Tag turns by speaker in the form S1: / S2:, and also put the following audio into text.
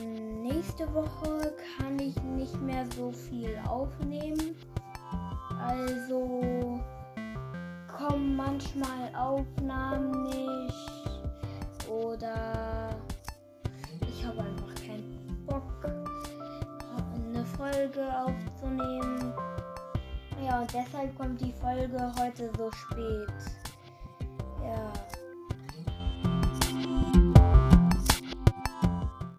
S1: nächste Woche kann ich nicht mehr so viel aufnehmen. Also kommen manchmal Aufnahmen nicht oder ich habe einfach keinen Bock, eine Folge aufzunehmen. Ja, und deshalb kommt die Folge heute so spät.